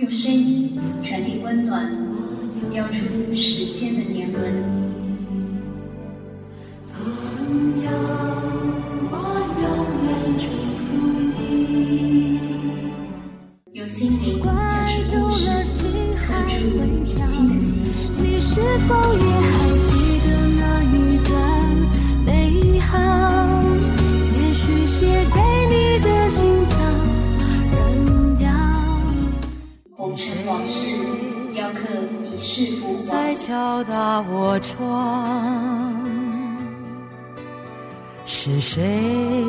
用声音传递温暖，雕出时间的年轮。朋友，我永远祝福你。用心灵敲打我窗，是谁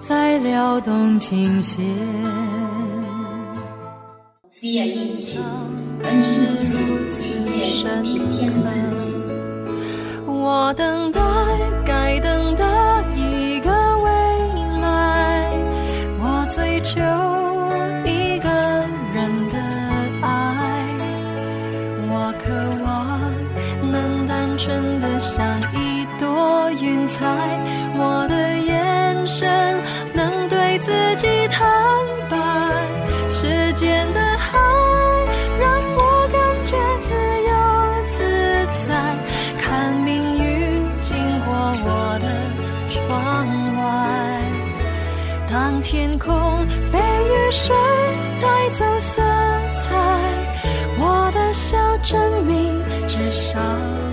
在撩动琴弦？西雅印记，而你一起遇见明天的。我等待该等证明至少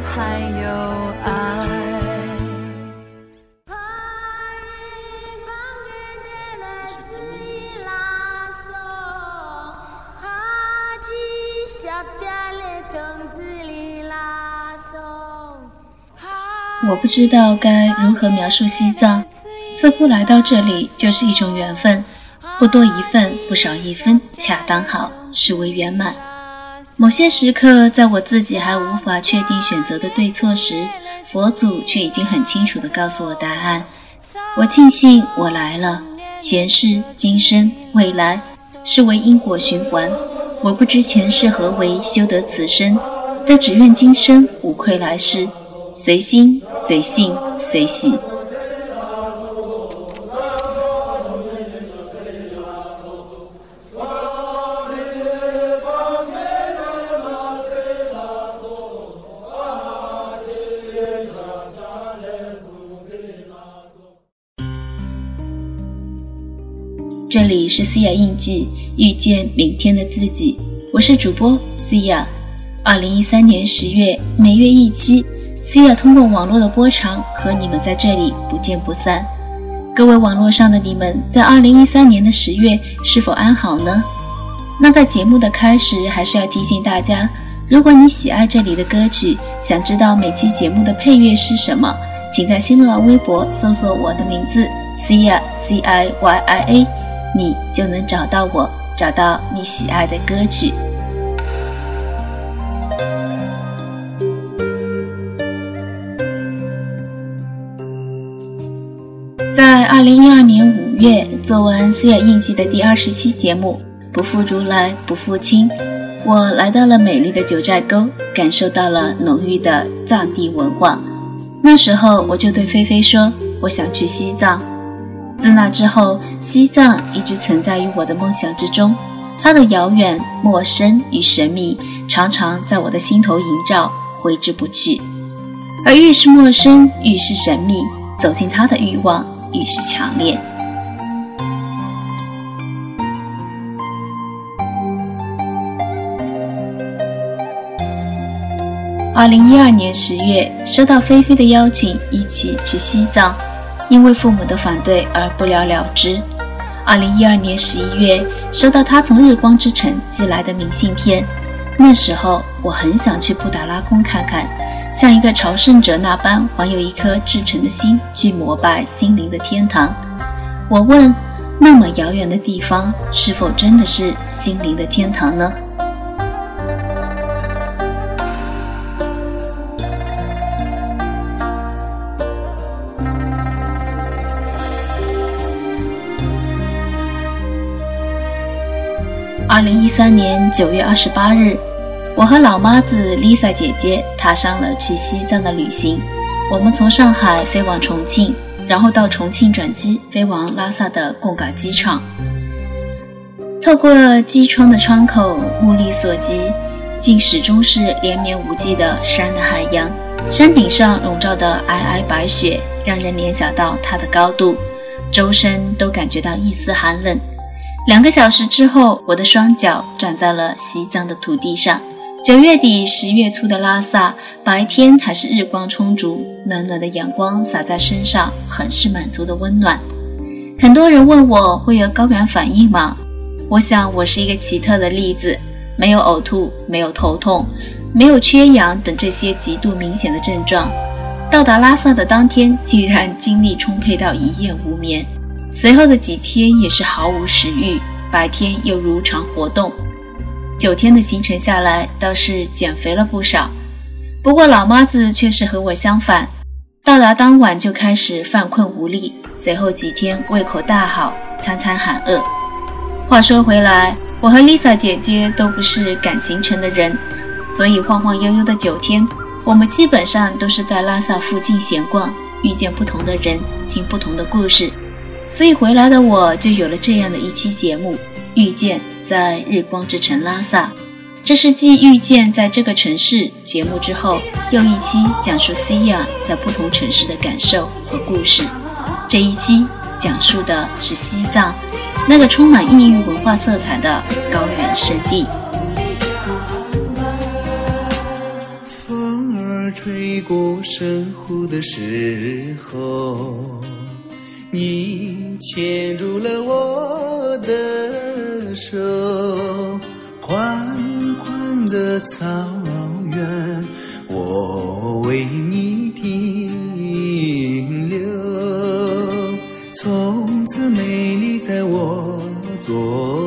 还有爱。我不知道该如何描述西藏，似乎来到这里就是一种缘分，不多一份，不少一分，恰当好，视为圆满。某些时刻，在我自己还无法确定选择的对错时，佛祖却已经很清楚地告诉我答案。我庆幸我来了，前世、今生、未来，是为因果循环。我不知前世何为，修得此生，但只愿今生无愧来世。随心随性随喜。这里是思雅印记，遇见明天的自己。我是主播思雅。二零一三年十月，每月一期。思雅通过网络的波长和你们在这里不见不散。各位网络上的你们，在二零一三年的十月是否安好呢？那在节目的开始，还是要提醒大家，如果你喜爱这里的歌曲，想知道每期节目的配乐是什么，请在新浪微博搜索我的名字 Cia C I Y I A，你就能找到我，找到你喜爱的歌曲。在二零一二年五月做完《思雅印记》的第二十期节目《不负如来不负卿》，我来到了美丽的九寨沟，感受到了浓郁的藏地文化。那时候我就对菲菲说：“我想去西藏。”自那之后，西藏一直存在于我的梦想之中，它的遥远、陌生与神秘，常常在我的心头萦绕，挥之不去。而越是陌生，越是神秘，走进它的欲望。越是强烈。二零一二年十月，收到菲菲的邀请，一起去西藏，因为父母的反对而不了了之。二零一二年十一月，收到他从日光之城寄来的明信片，那时候我很想去布达拉宫看看。像一个朝圣者那般，怀有一颗至诚的心去膜拜心灵的天堂。我问：那么遥远的地方，是否真的是心灵的天堂呢？二零一三年九月二十八日。我和老妈子 Lisa 姐姐踏上了去西藏的旅行。我们从上海飞往重庆，然后到重庆转机飞往拉萨的贡嘎机场。透过机窗的窗口，目力所及，竟始终是连绵无际的山的海洋。山顶上笼罩的皑皑白雪，让人联想到它的高度，周身都感觉到一丝寒冷。两个小时之后，我的双脚站在了西藏的土地上。九月底、十月初的拉萨，白天还是日光充足，暖暖的阳光洒在身上，很是满足的温暖。很多人问我会有高原反应吗？我想我是一个奇特的例子，没有呕吐，没有头痛。没有缺氧等这些极度明显的症状，到达拉萨的当天竟然精力充沛到一夜无眠，随后的几天也是毫无食欲，白天又如常活动。九天的行程下来，倒是减肥了不少。不过老妈子却是和我相反，到达当晚就开始犯困无力，随后几天胃口大好，餐餐喊饿。话说回来，我和 Lisa 姐姐都不是赶行程的人。所以晃晃悠悠的九天，我们基本上都是在拉萨附近闲逛，遇见不同的人，听不同的故事。所以回来的我就有了这样的一期节目《遇见在日光之城拉萨》。这是继《遇见在这个城市》节目之后，又一期讲述 Cia 在不同城市的感受和故事。这一期讲述的是西藏，那个充满异域文化色彩的高原圣地。风儿吹过深湖的时候，你牵住了我的手，宽宽的草原，我为你停留，从此美丽在我左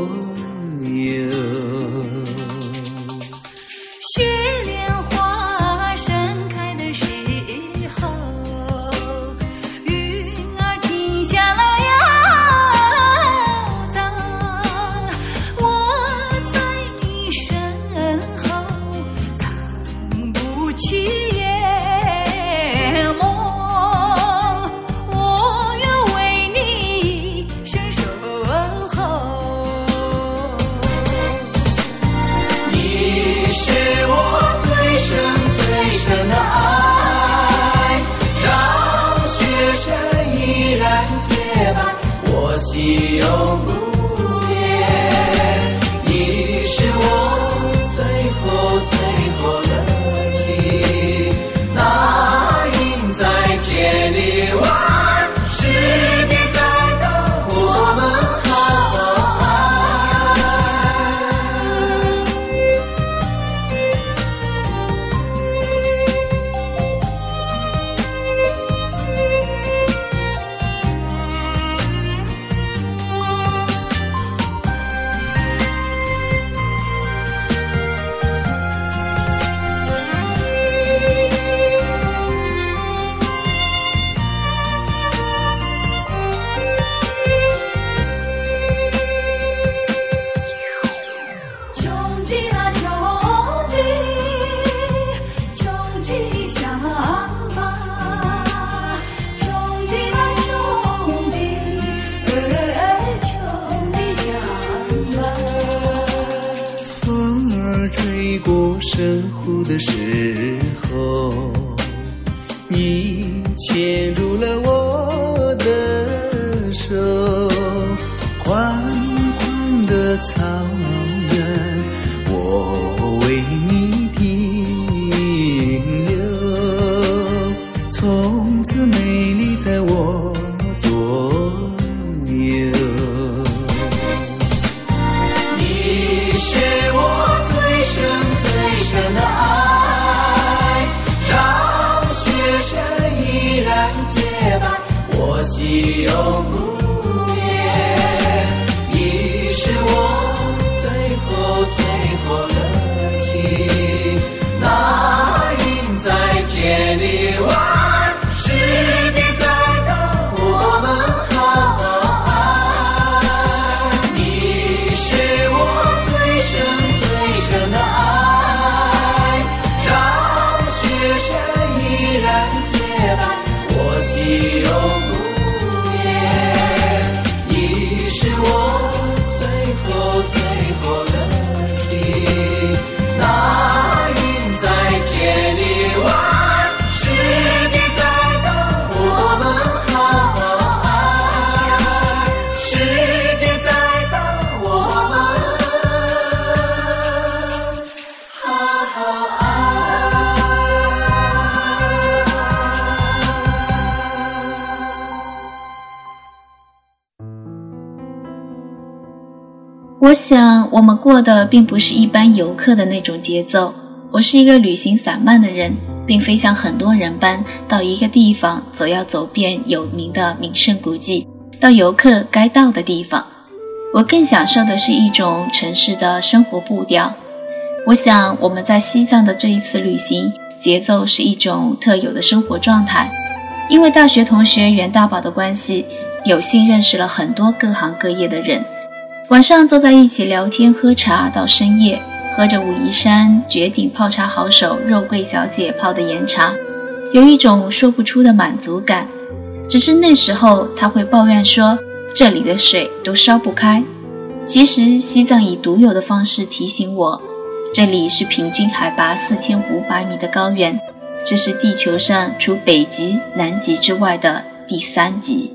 是我想，我们过的并不是一般游客的那种节奏。我是一个旅行散漫的人，并非像很多人般到一个地方总要走遍有名的名胜古迹，到游客该到的地方。我更享受的是一种城市的生活步调。我想，我们在西藏的这一次旅行，节奏是一种特有的生活状态。因为大学同学袁大宝的关系，有幸认识了很多各行各业的人，晚上坐在一起聊天喝茶到深夜。喝着武夷山绝顶泡茶好手肉桂小姐泡的岩茶，有一种说不出的满足感。只是那时候他会抱怨说，这里的水都烧不开。其实西藏以独有的方式提醒我，这里是平均海拔四千五百米的高原，这是地球上除北极、南极之外的第三极。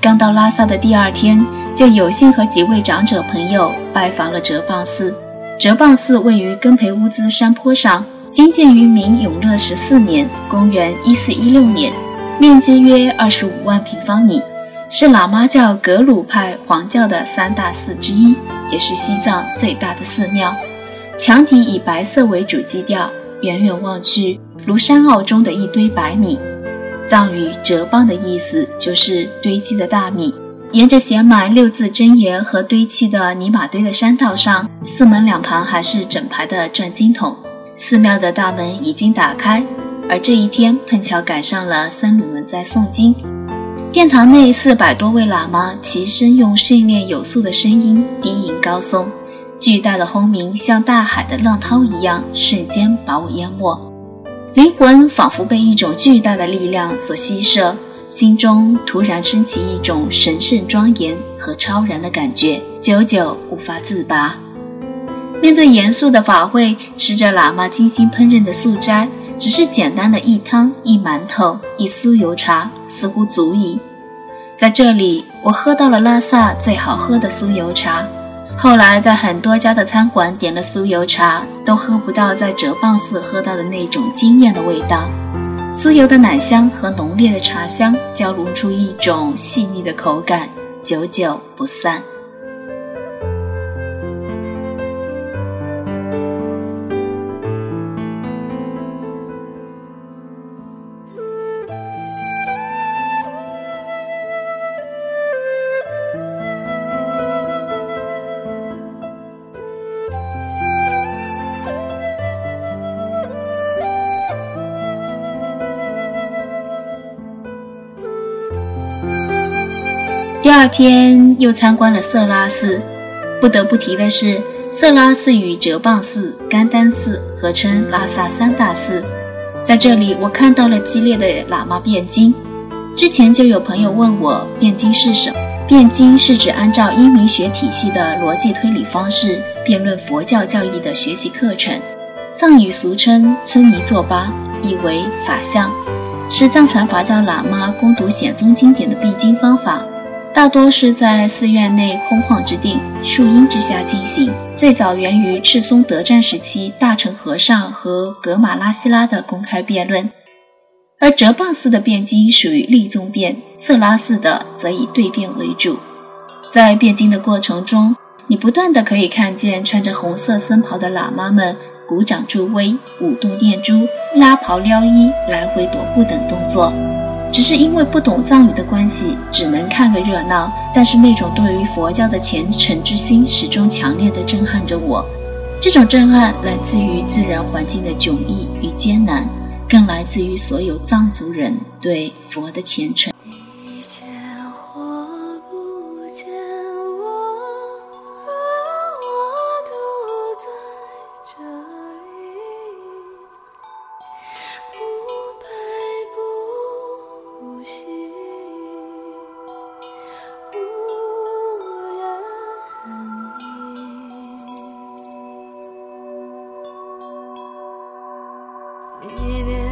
刚到拉萨的第二天，就有幸和几位长者朋友拜访了哲蚌寺。哲蚌寺位于根培乌兹山坡上，兴建于明永乐十四年（公元1416年），面积约二十五万平方米，是喇嘛教格鲁派黄教的三大寺之一，也是西藏最大的寺庙。墙体以白色为主基调，远远望去如山坳中的一堆白米。藏语“折蚌”的意思就是堆积的大米。沿着写满六字真言和堆砌的泥马堆的山道上，寺门两旁还是整排的转经筒。寺庙的大门已经打开，而这一天碰巧赶上了僧侣们在诵经。殿堂内四百多位喇嘛齐声用训练有素的声音低吟高诵，巨大的轰鸣像大海的浪涛一样，瞬间把我淹没。灵魂仿佛被一种巨大的力量所吸摄，心中突然升起一种神圣庄严和超然的感觉，久久无法自拔。面对严肃的法会，吃着喇嘛精心烹饪的素斋，只是简单的一汤一馒头一酥油茶，似乎足矣。在这里，我喝到了拉萨最好喝的酥油茶。后来在很多家的餐馆点了酥油茶，都喝不到在哲蚌寺喝到的那种惊艳的味道。酥油的奶香和浓烈的茶香交融出一种细腻的口感，久久不散。二天又参观了色拉寺，不得不提的是，色拉寺与哲蚌寺、甘丹寺合称拉萨三大寺。在这里，我看到了激烈的喇嘛辩经。之前就有朋友问我，辩经是什么？辩经是指按照英明学体系的逻辑推理方式辩论佛教教义的学习课程，藏语俗称村尼作巴，意为法相，是藏传佛教喇嘛攻读显宗经典的必经方法。大多是在寺院内空旷之地、树荫之下进行。最早源于赤松德战时期大乘和尚和格玛拉希拉的公开辩论，而哲蚌寺的辩经属于立宗辩，色拉寺的则以对辩为主。在辩经的过程中，你不断的可以看见穿着红色僧袍的喇嘛们鼓掌助威、舞动念珠、拉袍撩衣、来回踱步等动作。只是因为不懂藏语的关系，只能看个热闹。但是那种对于佛教的虔诚之心，始终强烈的震撼着我。这种震撼来自于自然环境的迥异与艰难，更来自于所有藏族人对佛的虔诚。Yine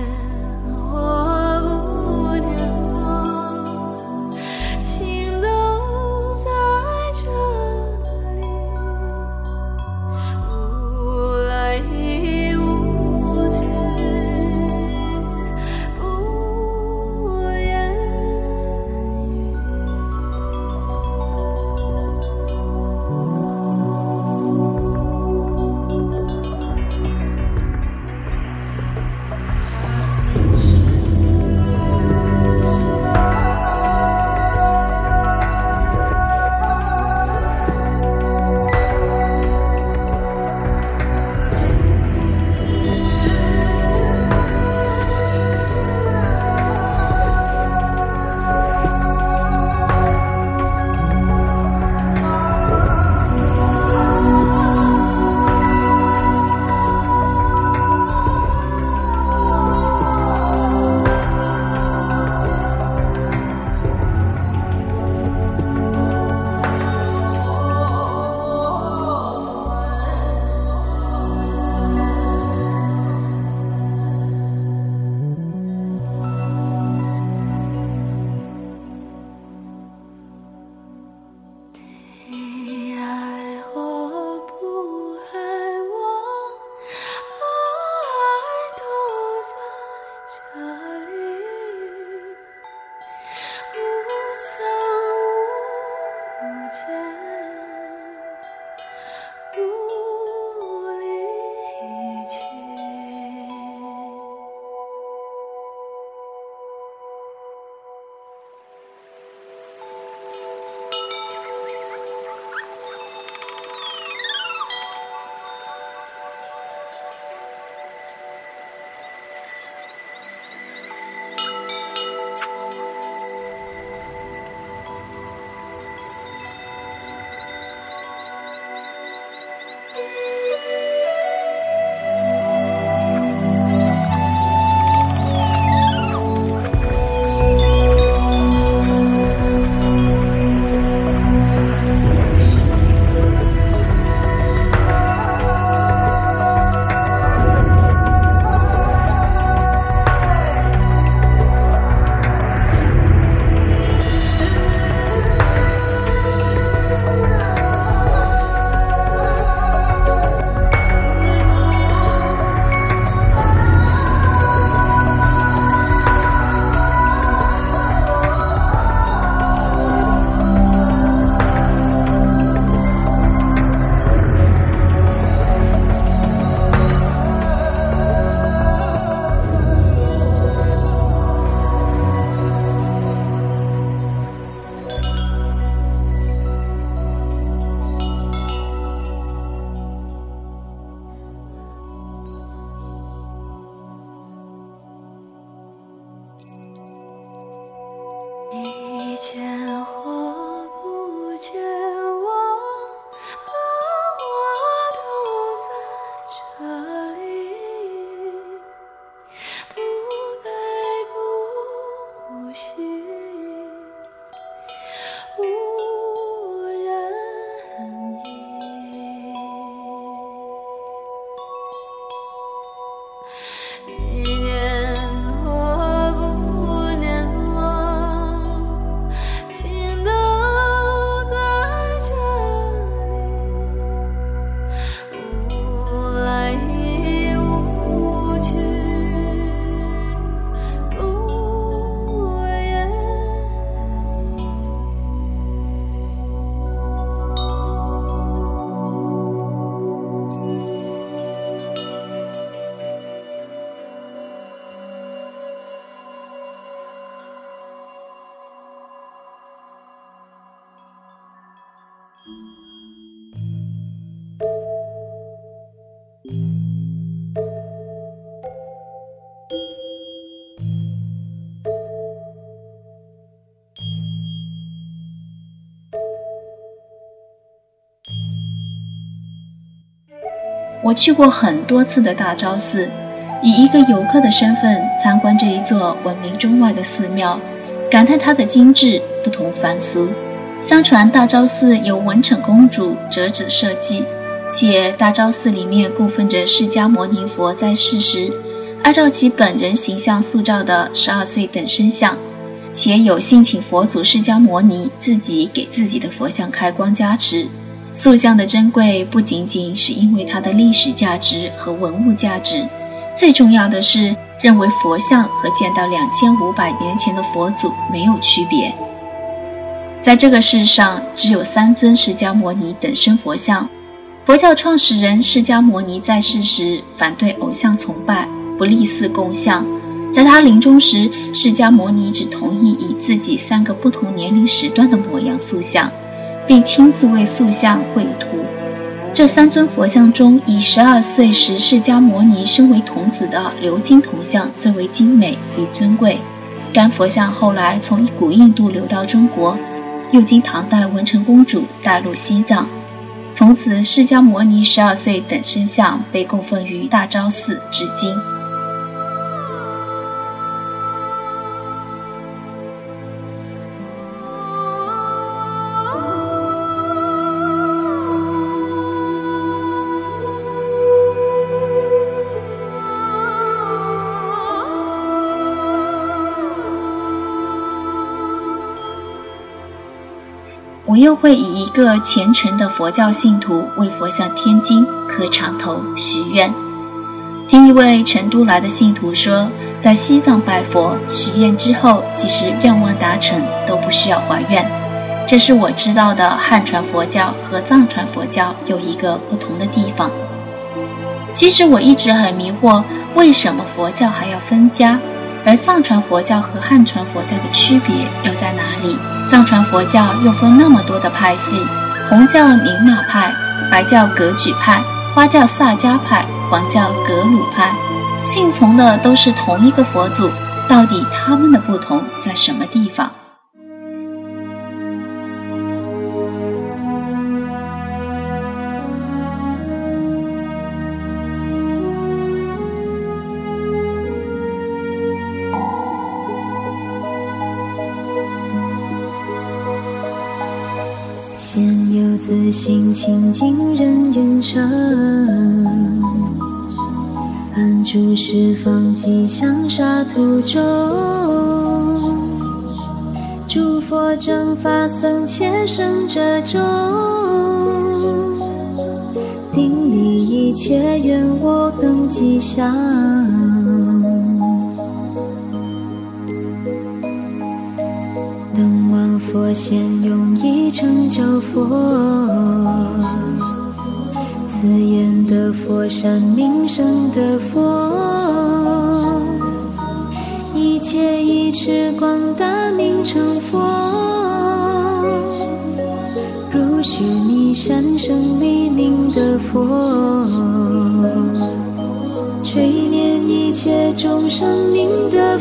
我去过很多次的大昭寺，以一个游客的身份参观这一座闻名中外的寺庙，感叹它的精致不同凡俗。相传大昭寺由文成公主折纸设计，且大昭寺里面供奉着释迦牟尼佛在世时按照其本人形象塑造的十二岁等身像，且有幸请佛祖释迦牟尼自己给自己的佛像开光加持。塑像的珍贵不仅仅是因为它的历史价值和文物价值，最重要的是认为佛像和见到两千五百年前的佛祖没有区别。在这个世上，只有三尊释迦牟尼等身佛像。佛教创始人释迦牟尼在世时反对偶像崇拜，不立寺供像。在他临终时，释迦牟尼只同意以自己三个不同年龄时段的模样塑像。并亲自为塑像绘图。这三尊佛像中，以十二岁时释迦牟尼身为童子的鎏金铜像最为精美与尊贵。该佛像后来从古印度流到中国，又经唐代文成公主带入西藏，从此释迦牟尼十二岁等身像被供奉于大昭寺至今。我又会以一个虔诚的佛教信徒为佛像添金、磕长头、许愿。听一位成都来的信徒说，在西藏拜佛许愿之后，即使愿望达成，都不需要还愿。这是我知道的汉传佛教和藏传佛教有一个不同的地方。其实我一直很迷惑，为什么佛教还要分家？而藏传佛教和汉传佛教的区别又在哪里？藏传佛教又分那么多的派系：红教宁玛派、白教格举派、花教萨迦派。黄教格鲁派，信从的都是同一个佛祖，到底他们的不同在什么地方？清净人愿成。安住十方吉祥沙土中，诸佛正法僧切生者中，顶礼一切愿我更吉祥。等往佛现，成就佛。紫眼的佛，善名声的佛，一切一持广大名成佛，如须弥山生黎明的佛，垂念一切众生名的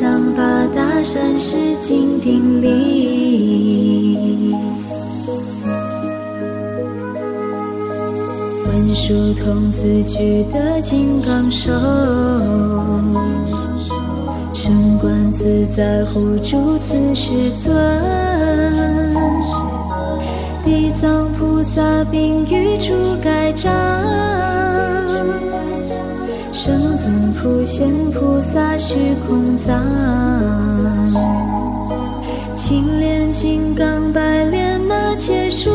吉祥八大善事金顶礼，文殊童子具的金刚手，圣观自在护住此世尊。地藏菩萨并与诸盖章，普贤菩萨虚空藏，青莲金刚白莲那切数，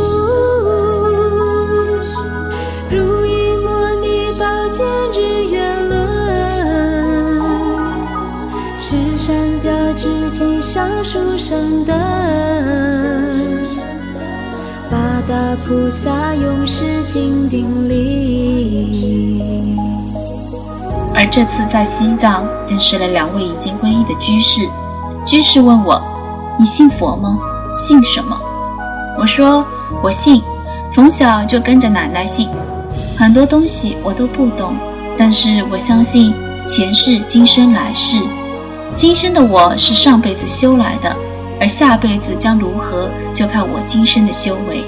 如意摩尼宝剑日月轮，十善标志吉祥殊胜德。大菩萨永世金顶礼。而这次在西藏认识了两位已经皈依的居士，居士问我：“你信佛吗？信什么？”我说：“我信，从小就跟着奶奶信，很多东西我都不懂，但是我相信前世今生来世，今生的我是上辈子修来的，而下辈子将如何，就看我今生的修为。”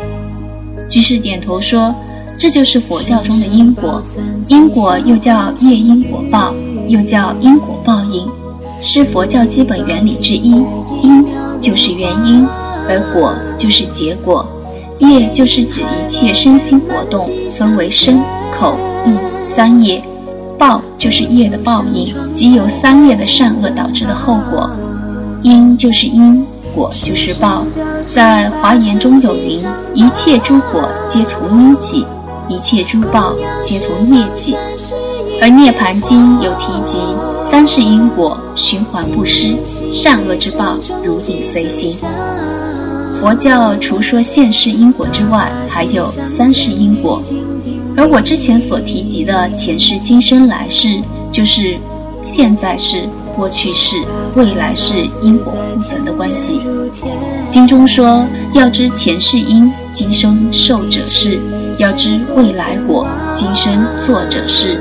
居士点头说：“这就是佛教中的因果，因果又叫业因果报，又叫因果报应，是佛教基本原理之一。因就是原因，而果就是结果。业就是指一切身心活动分为身、口、意三业，报就是业的报应，即由三业的善恶导致的后果。因就是因。”果就是报，在华严中有云：一切诸果皆从因起，一切诸报皆从业起。而涅盘经有提及三世因果循环不失，善恶之报如影随形。佛教除说现世因果之外，还有三世因果。而我之前所提及的前世、今生、来世，就是现在世。过去世、未来世因果互存的关系。经中说，要知前世因，今生受者是；要知未来果，今生作者是。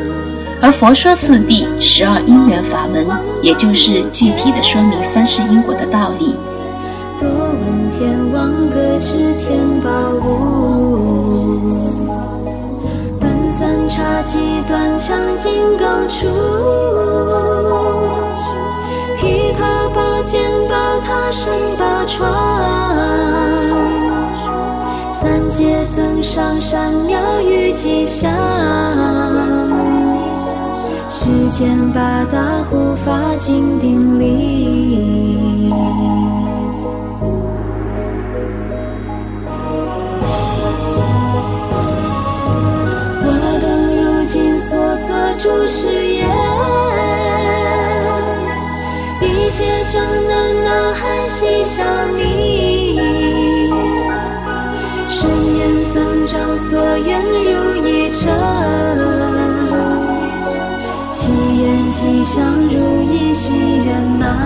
而佛说四谛十二因缘法门，也就是具体的说明三世因果的道理。多闻天王各持天宝物，本三叉戟断肠金刚杵。琵琶宝剑宝塔神宝床，三界增上善妙与吉祥，指尖八大护法金顶礼。我等如今所做诸事吉祥如意，喜圆满。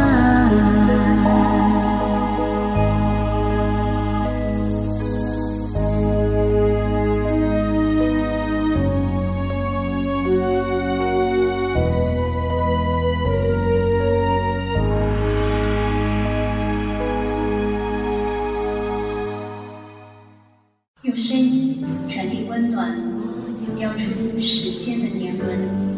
用声音传递温暖，雕出时间的年轮。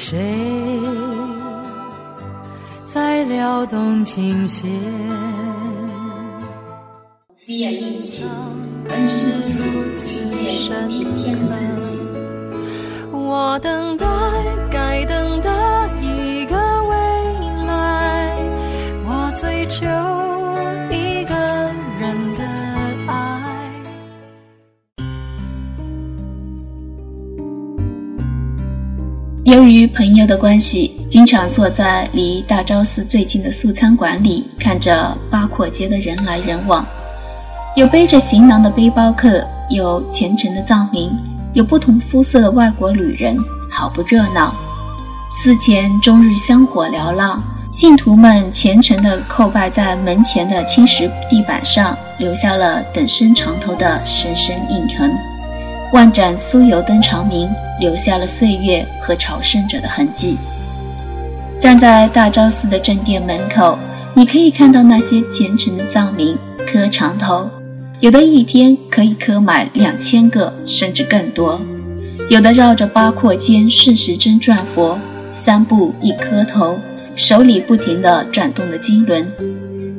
是谁在撩动琴弦？思夜印记，本是如此深刻。我等待，与朋友的关系，经常坐在离大昭寺最近的素餐馆里，看着八廓街的人来人往，有背着行囊的背包客，有虔诚的藏民，有不同肤色的外国旅人，好不热闹。寺前终日香火缭绕，信徒们虔诚地叩拜在门前的青石地板上，留下了等身长头的深深印痕。万盏酥油灯长明，留下了岁月和朝圣者的痕迹。站在大昭寺的正殿门口，你可以看到那些虔诚的藏民磕长头，有的一天可以磕满两千个，甚至更多；有的绕着八廓间顺时针转佛，三步一磕头，手里不停地转动着经轮。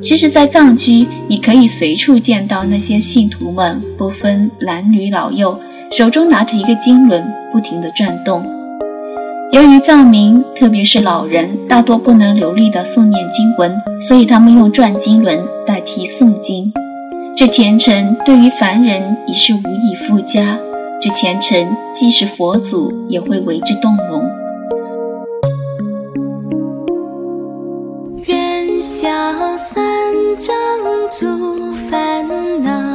其实，在藏区，你可以随处见到那些信徒们，不分男女老幼。手中拿着一个经轮，不停地转动。由于藏民，特别是老人，大多不能流利地诵念经文，所以他们用转经轮代替诵经。这虔诚对于凡人已是无以复加，这虔诚即使佛祖也会为之动容。愿消三障诸烦恼。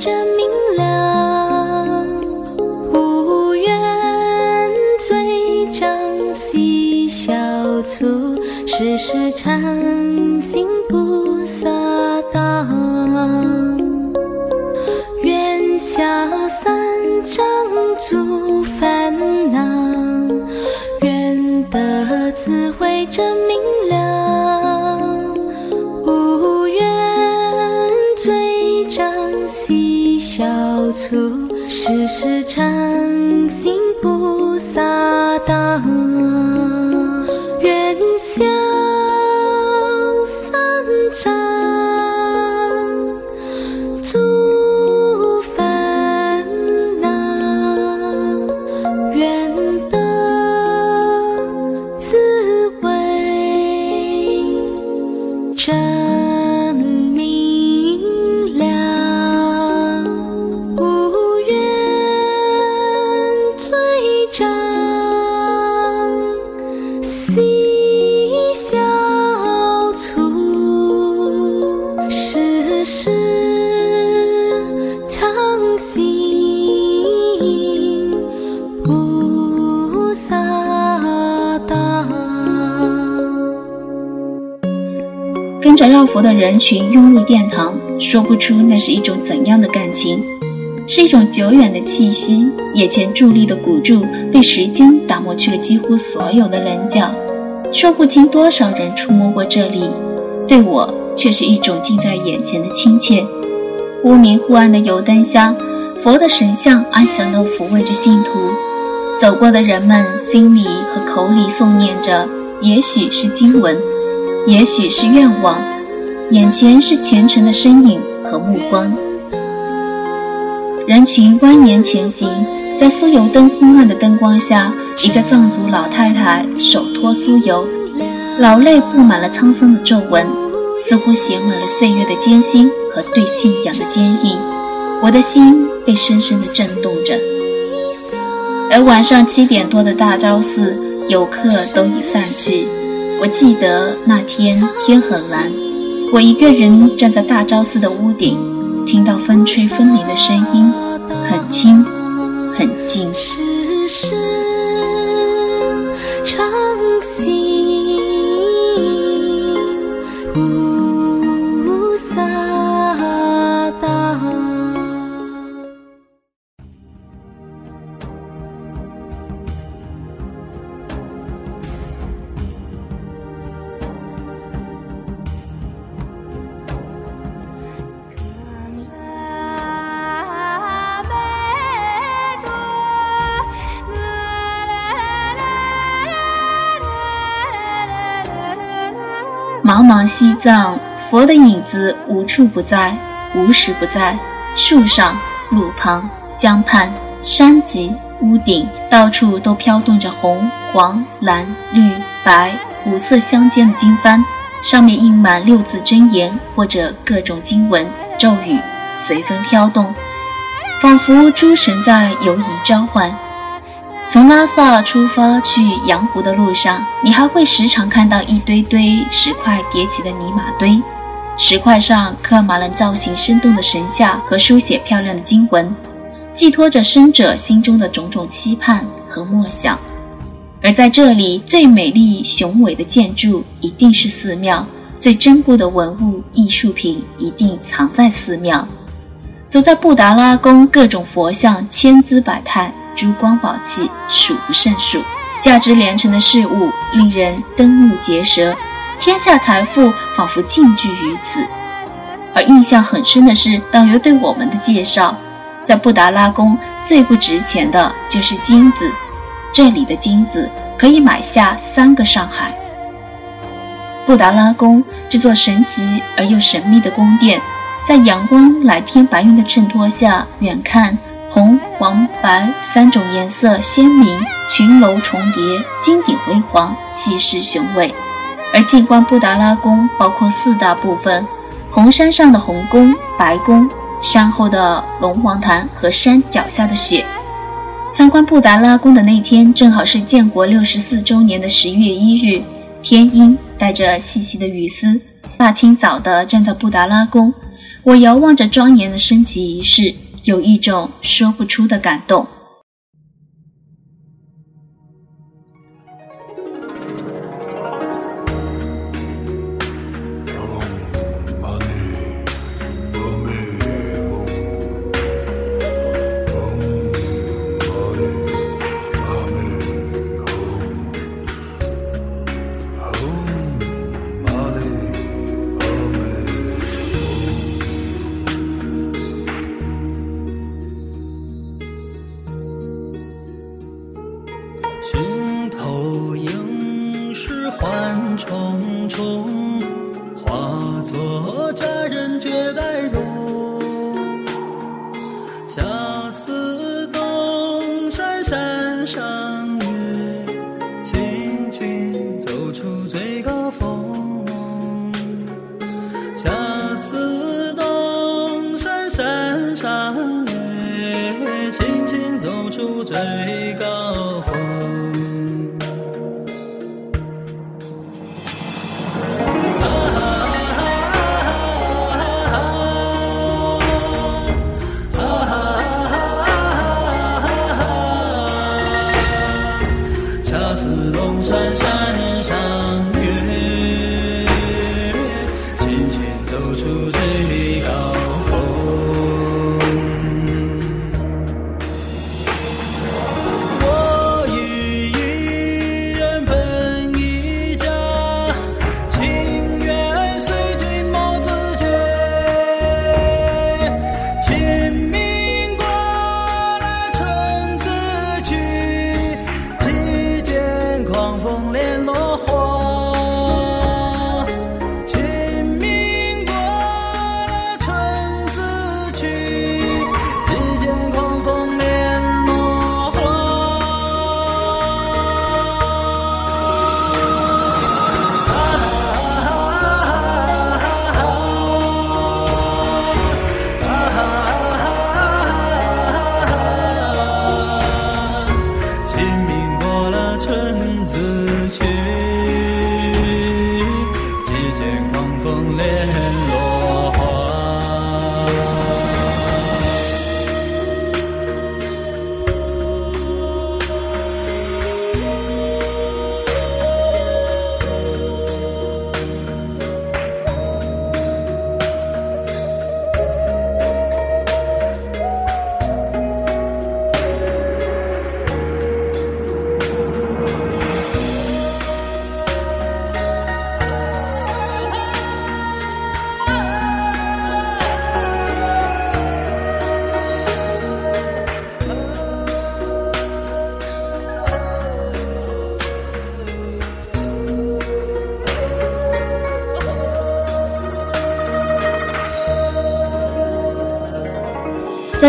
真明了，无缘罪障悉消除，世世常行菩萨道。愿消三障诸烦恼，愿得滋味真明了，消除，世世常心菩萨道，人群涌入殿堂，说不出那是一种怎样的感情。是一种久远的气息。眼前伫立的古柱，被时间打磨去了几乎所有的棱角，说不清多少人触摸过这里，对我却是一种近在眼前的亲切。忽明忽暗的油灯下，佛的神像安详地抚慰着信徒。走过的人们心里和口里诵念着，也许是经文，也许是愿望，眼前是虔诚的身影和目光。人群蜿蜒前行，在酥油灯昏暗的灯光下，一个藏族老太太手托酥油，老泪布满了沧桑的皱纹，似乎写满了岁月的艰辛和对信仰的坚毅。我的心被深深的震动着。而晚上七点多的大昭寺，游客都已散去。我记得那天天很蓝，我一个人站在大昭寺的屋顶，听到风吹风铃的声音，很轻，很静。西藏，佛的影子无处不在，无时不在。树上、路旁、江畔、山脊、屋顶，到处都飘动着红、黄、蓝、绿、白五色相间的经幡，上面印满六字真言或者各种经文咒语，随风飘动，仿佛诸神在游移召唤。从拉萨出发去羊湖的路上，你还会时常看到一堆堆石块叠起的泥马堆，石块上刻满了造型生动的神像和书写漂亮的经文，寄托着生者心中的种种期盼和梦想。而在这里，最美丽雄伟的建筑一定是寺庙，最珍贵的文物艺术品一定藏在寺庙。走在布达拉宫，各种佛像千姿百态。珠光宝气数不胜数，价值连城的事物令人瞠目结舌，天下财富仿佛尽聚于此。而印象很深的是导游对我们的介绍，在布达拉宫最不值钱的就是金子，这里的金子可以买下三个上海。布达拉宫这座神奇而又神秘的宫殿，在阳光蓝天白云的衬托下，远看。红、黄、白三种颜色鲜明，群楼重叠，金顶辉煌，气势雄伟。而静观布达拉宫包括四大部分：红山上的红宫、白宫，山后的龙王潭和山脚下的雪。参观布达拉宫的那天，正好是建国六十四周年的十月一日，天阴，带着细细的雨丝。大清早的站在布达拉宫，我遥望着庄严的升旗仪式。有一种说不出的感动。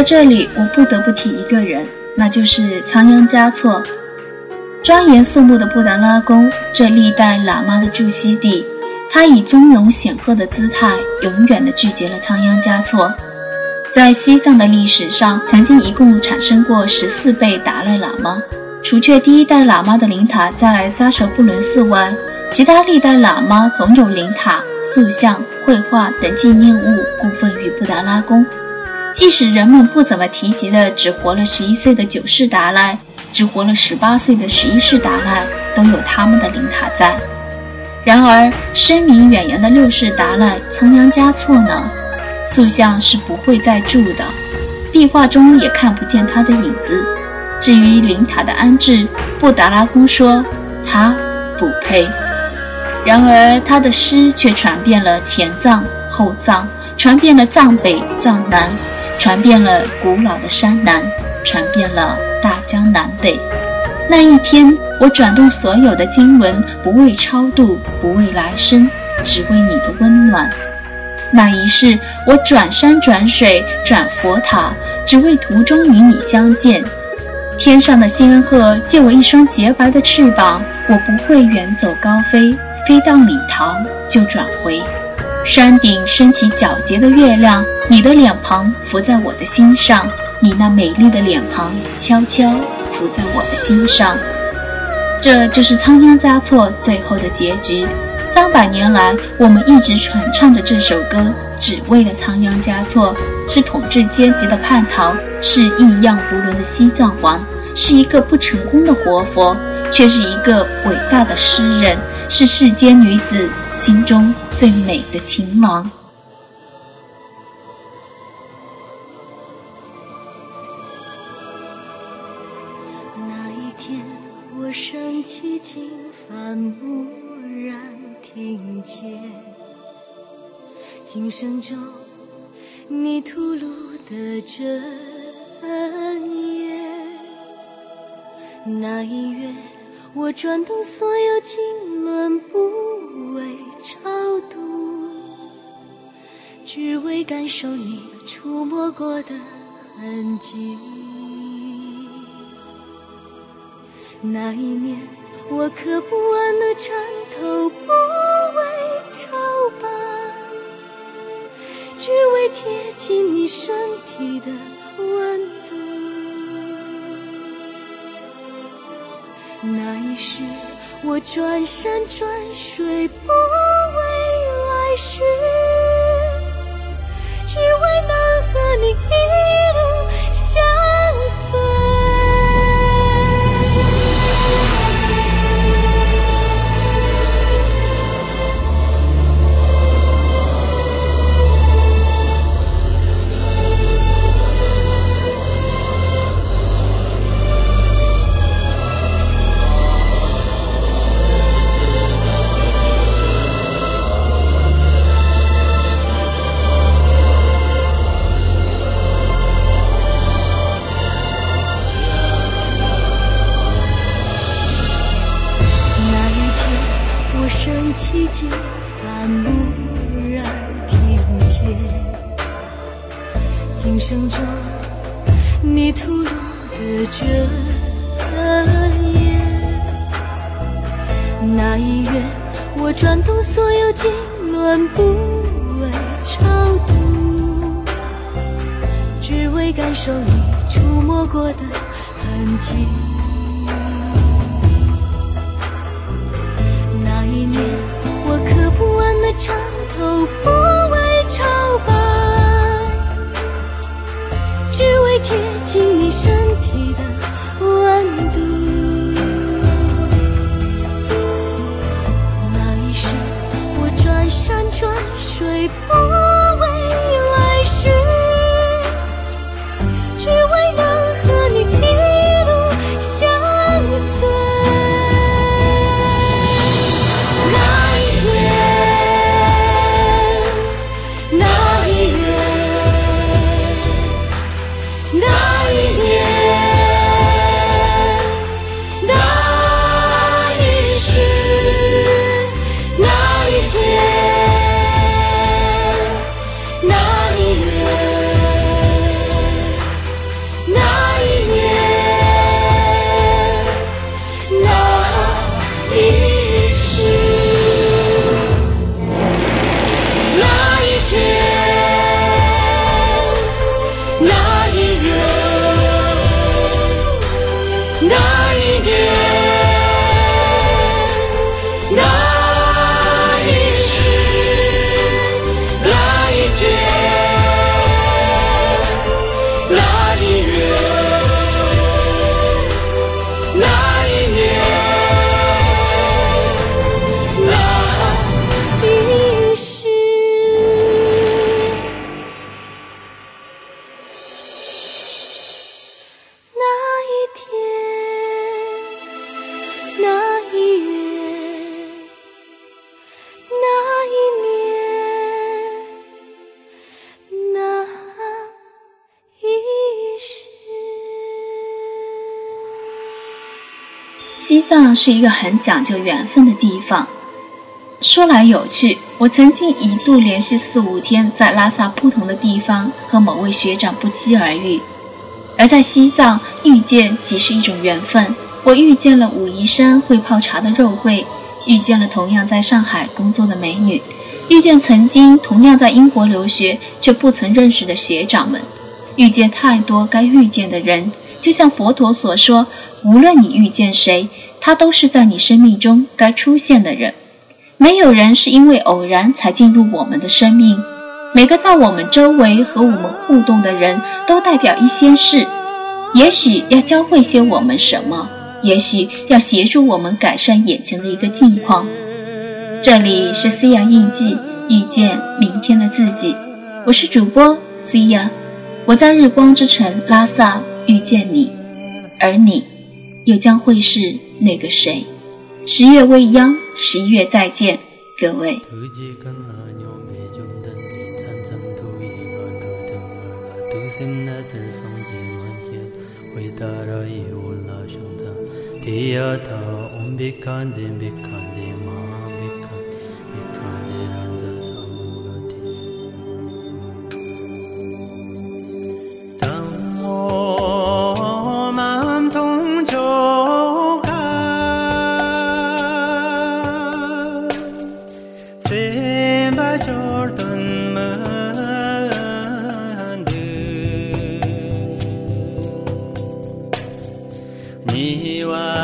在这里，我不得不提一个人，那就是仓央嘉措。庄严肃穆的布达拉宫，这历代喇嘛的住锡地，他以尊荣显赫的姿态，永远的拒绝了仓央嘉措。在西藏的历史上，曾经一共产生过十四辈达赖喇嘛，除却第一代喇嘛的灵塔在扎什布伦寺外，其他历代喇嘛总有灵塔、塑像、绘画等纪念物供奉于布达拉宫。即使人们不怎么提及的只活了十一岁的九世达赖。只活了十八岁的十一世达赖都有他们的灵塔在，然而声名远扬的六世达赖仓央嘉措呢？塑像是不会再住的，壁画中也看不见他的影子。至于灵塔的安置，布达拉宫说他不配。然而他的诗却传遍了前藏后藏，传遍了藏北藏南，传遍了古老的山南，传遍了。大江南北，那一天，我转动所有的经文，不为超度，不为来生，只为你的温暖。那一世，我转山转水转佛塔，只为途中与你相见。天上的仙鹤借我一双洁白的翅膀，我不会远走高飞，飞到礼堂就转回。山顶升起皎洁的月亮，你的脸庞浮在我的心上。你那美丽的脸庞悄悄浮在我的心上，这就是仓央嘉措最后的结局。三百年来，我们一直传唱着这首歌，只为了仓央嘉措，是统治阶级的叛逃，是异样无伦的西藏王，是一个不成功的活佛，却是一个伟大的诗人，是世间女子心中最美的情郎。那一天，我升起经幡，蓦然听见，今生中你吐露的真言。那一月，我转动所有经轮，不为超度，只为感受你触摸过的痕迹。那一年，我刻不完的缠头，不为朝拜，只为贴近你身体的温那一世，我转山转水，不为来世，只为能和你一路相是一个很讲究缘分的地方。说来有趣，我曾经一度连续四五天在拉萨不同的地方和某位学长不期而遇。而在西藏，遇见即是一种缘分。我遇见了武夷山会泡茶的肉桂，遇见了同样在上海工作的美女，遇见曾经同样在英国留学却不曾认识的学长们，遇见太多该遇见的人。就像佛陀所说。无论你遇见谁，他都是在你生命中该出现的人。没有人是因为偶然才进入我们的生命。每个在我们周围和我们互动的人都代表一些事，也许要教会些我们什么，也许要协助我们改善眼前的一个境况。这里是思雅印记，遇见明天的自己。我是主播思雅，我在日光之城拉萨遇见你，而你。又将会是那个谁？十月未央十一月再见各位。Niwa